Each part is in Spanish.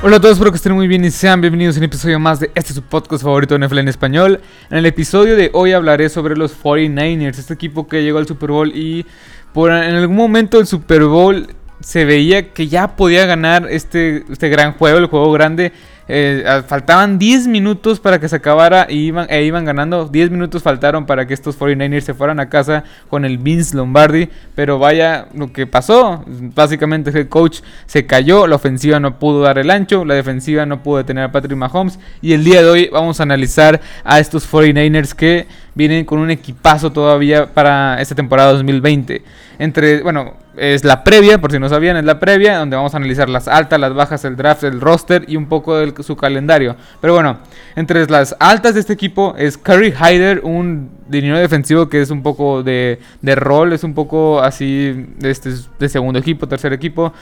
Hola a todos, espero que estén muy bien y sean bienvenidos a un episodio más de este su podcast favorito de NFL en español. En el episodio de hoy hablaré sobre los 49ers, este equipo que llegó al Super Bowl y por en algún momento el Super Bowl se veía que ya podía ganar este, este gran juego, el juego grande. Eh, faltaban 10 minutos para que se acabara y iban, e iban ganando. 10 minutos faltaron para que estos 49ers se fueran a casa con el Vince Lombardi. Pero vaya lo que pasó. Básicamente el coach se cayó. La ofensiva no pudo dar el ancho. La defensiva no pudo detener a Patrick Mahomes. Y el día de hoy vamos a analizar a estos 49ers que vienen con un equipazo todavía para esta temporada 2020. Entre, bueno, es la previa, por si no sabían, es la previa, donde vamos a analizar las altas, las bajas, el draft, el roster y un poco de su calendario. Pero bueno, entre las altas de este equipo es Curry Hyder, un dinero defensivo que es un poco de, de rol, es un poco así este, de segundo equipo, tercer equipo.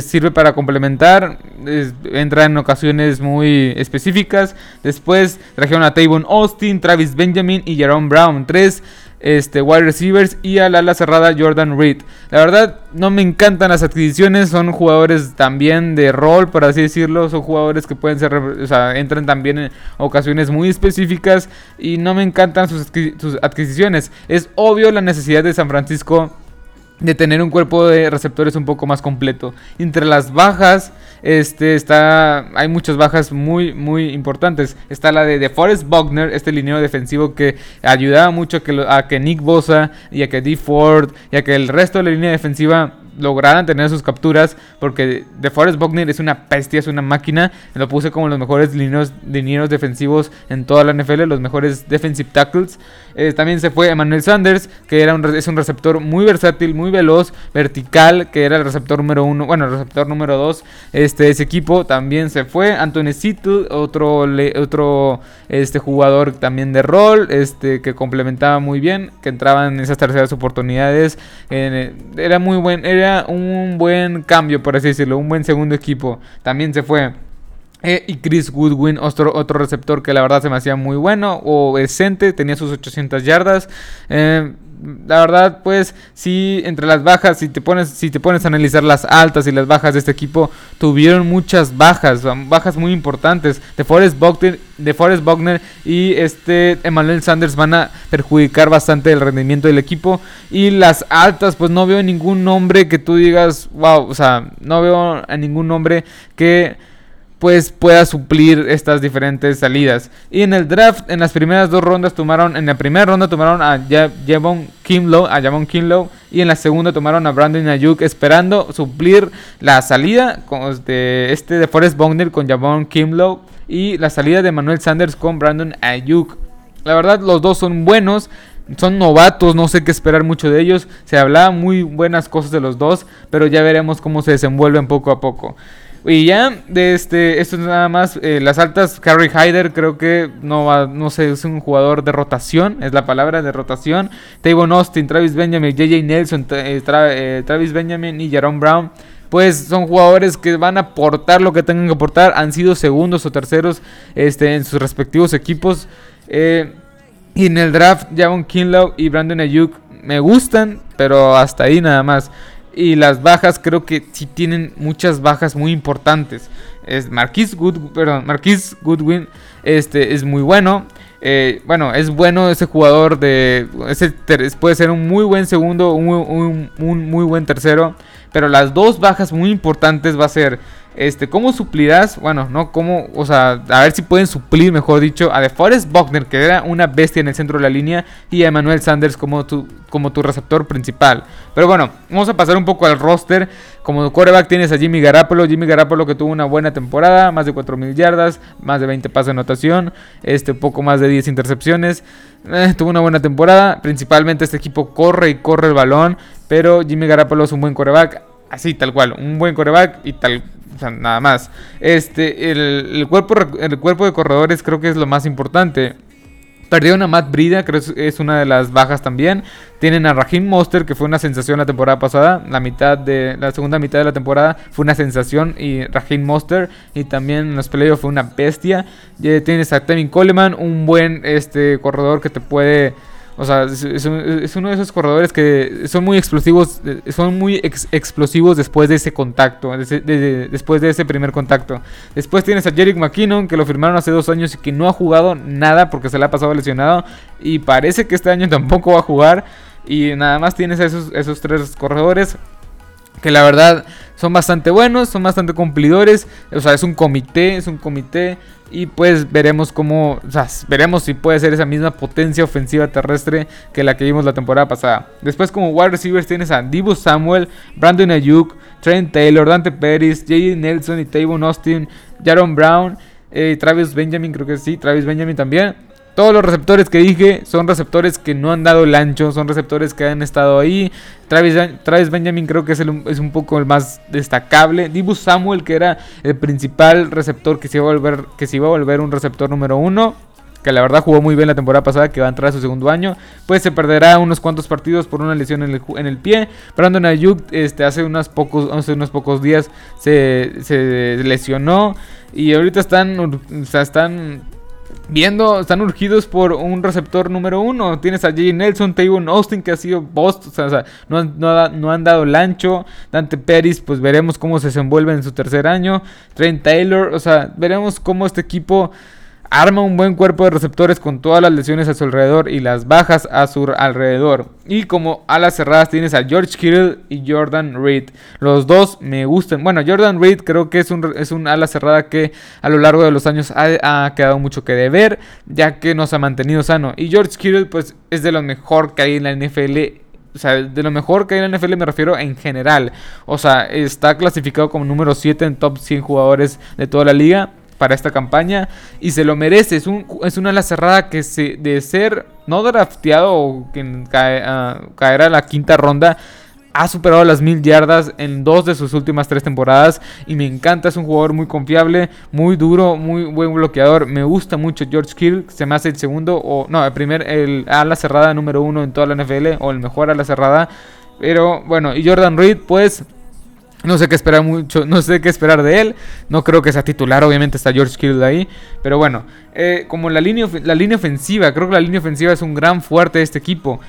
sirve para complementar, entra en ocasiones muy específicas. Después trajeron a Tavon Austin, Travis Benjamin y Jerome Brown. Tres este, wide receivers y al ala cerrada Jordan Reed. La verdad, no me encantan las adquisiciones, son jugadores también de rol, por así decirlo, son jugadores que pueden ser, o sea, entran también en ocasiones muy específicas y no me encantan sus, sus adquisiciones. Es obvio la necesidad de San Francisco de tener un cuerpo de receptores un poco más completo. Entre las bajas, este está hay muchas bajas muy muy importantes. Está la de, de Forrest Buckner, este lineo defensivo que ayudaba mucho a que, Nick Bosa y a que D Ford y a que el resto de la línea defensiva lograran tener sus capturas, porque De Forest Buckner es una bestia, es una máquina. Lo puse como los mejores lineos, defensivos en toda la NFL, los mejores defensive tackles. Eh, también se fue Emmanuel Sanders, que era un, es un receptor muy versátil, muy veloz, vertical, que era el receptor número uno, bueno, el receptor número dos este, de ese equipo. También se fue Anthony Sittle, otro, otro este, jugador también de rol, este, que complementaba muy bien, que entraba en esas terceras oportunidades. era muy buen, era un buen cambio, por así decirlo, un buen segundo equipo. También se fue. Eh, y Chris Goodwin, otro, otro receptor que la verdad se me hacía muy bueno o decente, tenía sus 800 yardas. Eh, la verdad, pues, sí, entre las bajas, si te pones, si te pones a analizar las altas y las bajas de este equipo, tuvieron muchas bajas, bajas muy importantes. De Forrest Buckner, de Forrest Buckner y este Emmanuel Sanders van a perjudicar bastante el rendimiento del equipo. Y las altas, pues no veo ningún nombre que tú digas, wow, o sea, no veo a ningún nombre que pues pueda suplir estas diferentes salidas. Y en el draft, en las primeras dos rondas tomaron, en la primera ronda tomaron a Javon Kinlow, a Javon Kinlow, y en la segunda tomaron a Brandon Ayuk, esperando suplir la salida de este de Forrest Bogner con Javon Kinlow y la salida de Manuel Sanders con Brandon Ayuk. La verdad, los dos son buenos. Son novatos, no sé qué esperar mucho de ellos. Se hablaba muy buenas cosas de los dos, pero ya veremos cómo se desenvuelven poco a poco. Y ya, de este, esto es nada más. Eh, las altas, Carrie Hyder, creo que no va, no sé, es un jugador de rotación, es la palabra de rotación. Tavon Austin, Travis Benjamin, JJ Nelson, eh, eh, Travis Benjamin y Jerome Brown. Pues son jugadores que van a aportar lo que tengan que aportar. Han sido segundos o terceros este, en sus respectivos equipos. y en el draft, Javon Kinlow y Brandon Ayuk me gustan, pero hasta ahí nada más. Y las bajas creo que sí tienen muchas bajas muy importantes. Es Marquis, Good, perdón, Marquis Goodwin este, es muy bueno. Eh, bueno, es bueno ese jugador de... Ese puede ser un muy buen segundo, un, un muy buen tercero. Pero las dos bajas muy importantes va a ser este, ¿cómo suplirás? Bueno, no cómo, o sea, a ver si pueden suplir, mejor dicho, a DeForest Buckner, que era una bestia en el centro de la línea, y a Emmanuel Sanders como tu, como tu receptor principal. Pero bueno, vamos a pasar un poco al roster. Como coreback tienes a Jimmy Garapolo, Jimmy Garapolo que tuvo una buena temporada, más de 4.000 yardas, más de 20 pases de anotación, este, poco más de 10 intercepciones. Eh, tuvo una buena temporada, principalmente este equipo corre y corre el balón, pero Jimmy Garapolo es un buen coreback, así tal cual, un buen coreback y tal o sea, nada más. Este, el, cuerpo, el cuerpo de corredores creo que es lo más importante. Perdieron a Matt Brida, creo que es una de las bajas también. Tienen a Raheem Monster, que fue una sensación la temporada pasada. La mitad de la segunda mitad de la temporada fue una sensación. Y Raheem Monster. Y también los playoffs fue una bestia. tienes a Tevin Coleman, un buen este, corredor que te puede O sea, es, uno de esos corredores que son muy explosivos, son muy explosivos después de ese contacto, después de ese primer contacto. Después tienes a Jerick McKinnon, que lo firmaron hace dos años y que no ha jugado nada porque se le ha pasado lesionado. Y parece que este año tampoco va a jugar. Y nada más tienes esos, esos tres corredores que la verdad son bastante buenos, son bastante cumplidores, o sea, es un comité, es un comité y pues veremos cómo, veremos si puede ser esa misma potencia ofensiva terrestre que la que vimos la temporada pasada. Después como wide receivers tienes a Divo Samuel, Brandon Ayuk, Trent Taylor, Dante Pérez, J.D. Nelson y Tavon Austin, Jaron Brown, eh, Travis Benjamin, creo que sí, Travis Benjamin también. Todos los receptores que dije son receptores que no han dado el ancho, son receptores que han estado ahí. Travis, Travis Benjamin creo que es, es, un poco el más destacable. Dibu Samuel, que era el principal receptor que se iba a volver, que se iba a volver un receptor número uno. Que la verdad jugó muy bien la temporada pasada, que va a entrar a su segundo año. Pues se perderá unos cuantos partidos por una lesión en el, en el pie. Brandon Ayuk este, hace, unos pocos, hace unos pocos días se, se lesionó. Y ahorita están, o sea, están viendo, están urgidos por un receptor número uno. Tienes a Jay Nelson, Tavon Austin, que ha sido Boston, o sea, no, no, han dado el ancho. Dante Pérez, pues veremos cómo se desenvuelve en su tercer año. Trent Taylor, o sea, veremos cómo este equipo Arma un buen cuerpo de receptores con todas las lesiones a su alrededor y las bajas a su alrededor. Y como alas cerradas tienes a George Kittle y Jordan Reed. Los dos me gustan. Bueno, Jordan Reed creo que es un, es un ala cerrada que a lo largo de los años ha, quedado mucho que deber, ya que no se ha mantenido sano. Y George Kittle pues es de lo mejor que hay en la NFL o sea, de lo mejor que hay en la NFL me refiero en general. O sea, está clasificado como número 7 en top 100 jugadores de toda la liga para esta campaña y se lo merece. Es, un, es una ala cerrada que se, de ser no drafteado o que uh, caerá a la quinta ronda. Ha superado las mil yardas en dos de sus últimas tres temporadas y me encanta. Es un jugador muy confiable, muy duro, muy buen bloqueador. Me gusta mucho George Kill. Se me hace el segundo o no, el primer, el ala cerrada número uno en toda la NFL o el mejor ala cerrada. Pero bueno, y Jordan Reed, pues no sé qué esperar mucho, no sé qué esperar de él. No creo que sea titular, obviamente está George Kittle ahí. Pero bueno, eh, como la línea, la línea ofensiva, creo que la línea ofensiva es un gran fuerte de este equipo.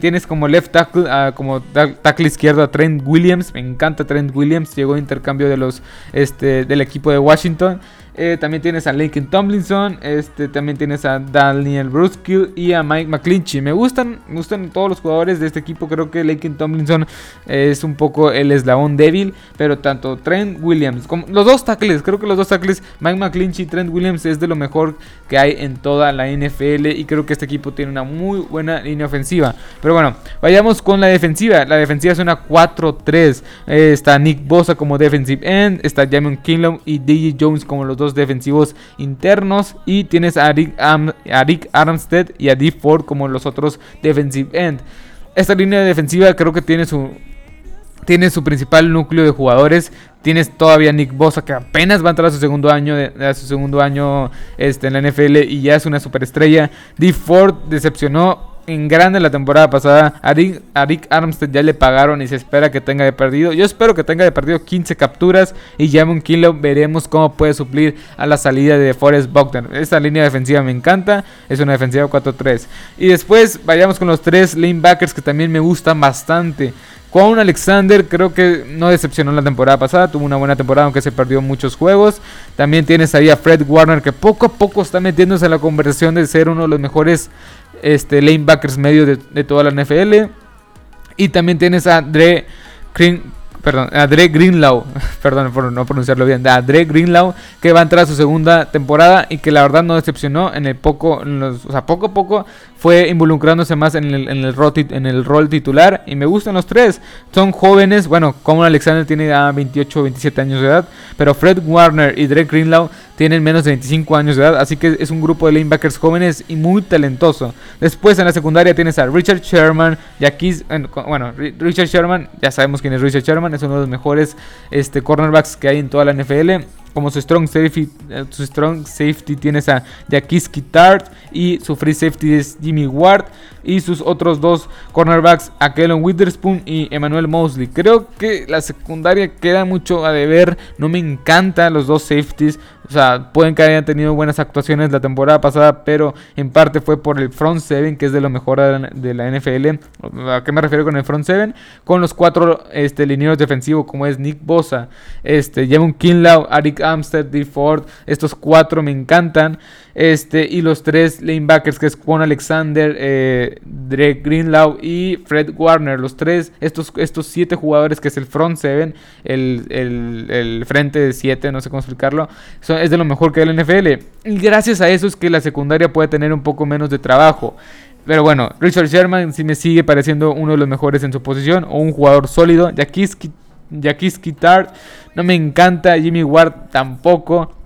tienes como left tackle, como tackle izquierdo a Trent Williams. Me encanta Trent Williams. Llegó a intercambio de los, este, del equipo de Washington. Eh, también tienes a Lincoln Tomlinson. Este, también tienes a Daniel Bruskill y a Mike McClinchy. Me gustan, me gustan todos los jugadores de este equipo. Creo que Lincoln Tomlinson es un poco el eslabón débil. Pero tanto Trent Williams, como los dos tackles, creo que los dos tackles, Mike McClinchy y Trent Williams es de lo mejor que hay en toda la NFL. Y creo que este equipo tiene una muy buena línea ofensiva. Pero bueno, vayamos con la defensiva. La defensiva es una 4-3. Eh, está Nick Bosa como defensive end. Está Jamon Kinlaw y DJ Jones como los dos defensivos internos. Y tienes a Rick, Armstead y a Dee Ford como los otros defensive end. Esta línea defensiva creo que tiene su, tiene su principal núcleo de jugadores. Tienes todavía Nick Bosa que apenas va a entrar a su segundo año, a su segundo año este, en la NFL y ya es una superestrella. Dee Ford decepcionó en grande la temporada pasada. A Rick, Armstead ya le pagaron y se espera que tenga de perdido. Yo espero que tenga de perdido 15 capturas. Y Jamon Kinlow veremos cómo puede suplir a la salida de Forrest Buckner. Esta línea defensiva me encanta. Es una defensiva 4-3. Y después vayamos con los tres lanebackers que también me gustan bastante. Quan Alexander creo que no decepcionó la temporada pasada, tuvo una buena temporada aunque se perdió muchos juegos. También tienes ahí a Fred Warner que poco a poco está metiéndose en la conversación de ser uno de los mejores este, lanebackers medio de, toda la NFL. Y también tienes a Dre, perdón, a Dre Greenlaw, perdón por no pronunciarlo bien, a Dre Greenlaw, que va a entrar a su segunda temporada y que la verdad no decepcionó en el poco, o sea, poco a poco fue involucrándose más en el, en el, rol, en el rol titular y me gustan los tres. Son jóvenes, bueno, como Alexander tiene ya 28 o 27 años de edad, pero Fred Warner y Dre Greenlaw tienen menos de 25 años de edad, así que es un grupo de lanebackers jóvenes y muy talentoso. Después en la secundaria tienes a Richard Sherman, y aquí, bueno, Richard Sherman, ya sabemos quién es Richard Sherman, es uno de los mejores este, cornerbacks que hay en toda la NFL. como su strong safety, eh, su strong safety tienes a Jaquiski Tart y su free safety es Jimmy Ward y sus otros dos cornerbacks, a Kellen Witherspoon y Emmanuel Mosley. Creo que la secundaria queda mucho a deber, no me encantan los dos safeties. O sea, pueden que hayan tenido buenas actuaciones la temporada pasada, pero en parte fue por el front seven, que es de lo mejor de la NFL. ¿A qué me refiero con el front seven? Con los cuatro este, linieros defensivos, como es Nick Bosa, este, Javon Kinlaw, Arik Amstead, D. Ford. Estos cuatro me encantan. Este, y los tres lanebackers, que es Juan Alexander, eh, Drake Greenlaw y Fred Warner. Los tres, estos, estos siete jugadores, que es el front seven, el, el, frente de siete, no sé cómo explicarlo, es de lo mejor que hay en la NFL. Y gracias a eso es que la secundaria puede tener un poco menos de trabajo. Pero bueno, Richard Sherman sí me sigue pareciendo uno de los mejores en su posición, o un jugador sólido. Jaquis Tart no me encanta, Jimmy Ward tampoco.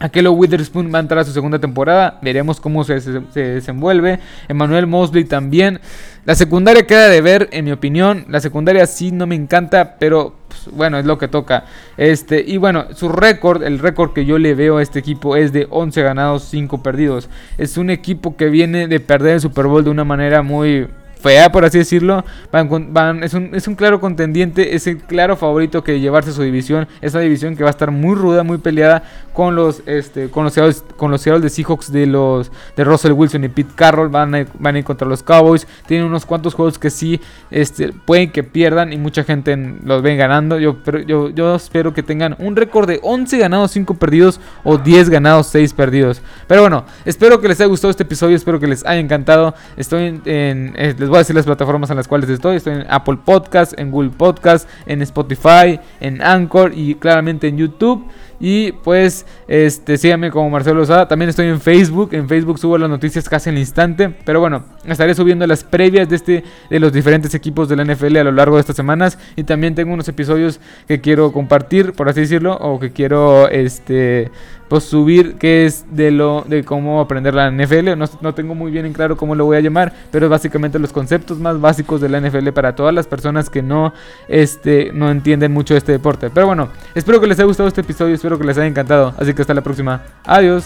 Aquelo Witherspoon va a entrar a su segunda temporada. Veremos cómo se, desenvuelve. Emmanuel Mosley también. La secundaria queda de ver, en mi opinión. La secundaria sí no me encanta, pero pues, bueno, es lo que toca. Este, y bueno, su récord, el récord que yo le veo a este equipo es de 11 ganados, 5 perdidos. Es un equipo que viene de perder el Super Bowl de una manera muy fea, por así decirlo. Van, es, un, es, un, claro contendiente, es el claro favorito que llevarse su división. Esa división que va a estar muy ruda, muy peleada con los, este, con los, Seattle, con los de Seahawks de los de Russell Wilson y Pete Carroll. Van a, van a ir contra los Cowboys. Tienen unos cuantos juegos que sí este, pueden que pierdan y mucha gente los ven ganando. Yo, pero yo, yo espero que tengan un récord de 11 ganados, 5 perdidos o 10 ganados, 6 perdidos. Pero bueno, espero que les haya gustado este episodio, espero que les haya encantado. Estoy en, en voy a decir las plataformas en las cuales estoy. Estoy en Apple Podcast, en Google Podcast, en Spotify, en Anchor y claramente en YouTube. Y pues, este, síganme como Marcelo Osada. También estoy en Facebook. En Facebook subo las noticias casi al instante. Pero bueno, estaré subiendo las previas de este, de los diferentes equipos de la NFL a lo largo de estas semanas. Y también tengo unos episodios que quiero compartir, por así decirlo, o que quiero, este, pues subir que es de lo de cómo aprender la NFL. No, no, tengo muy bien en claro cómo lo voy a llamar, pero es básicamente los conceptos más básicos de la NFL para todas las personas que no, este, no entienden mucho este deporte. Pero bueno, espero que les haya gustado este episodio, espero que les haya encantado. Así que hasta la próxima. Adiós.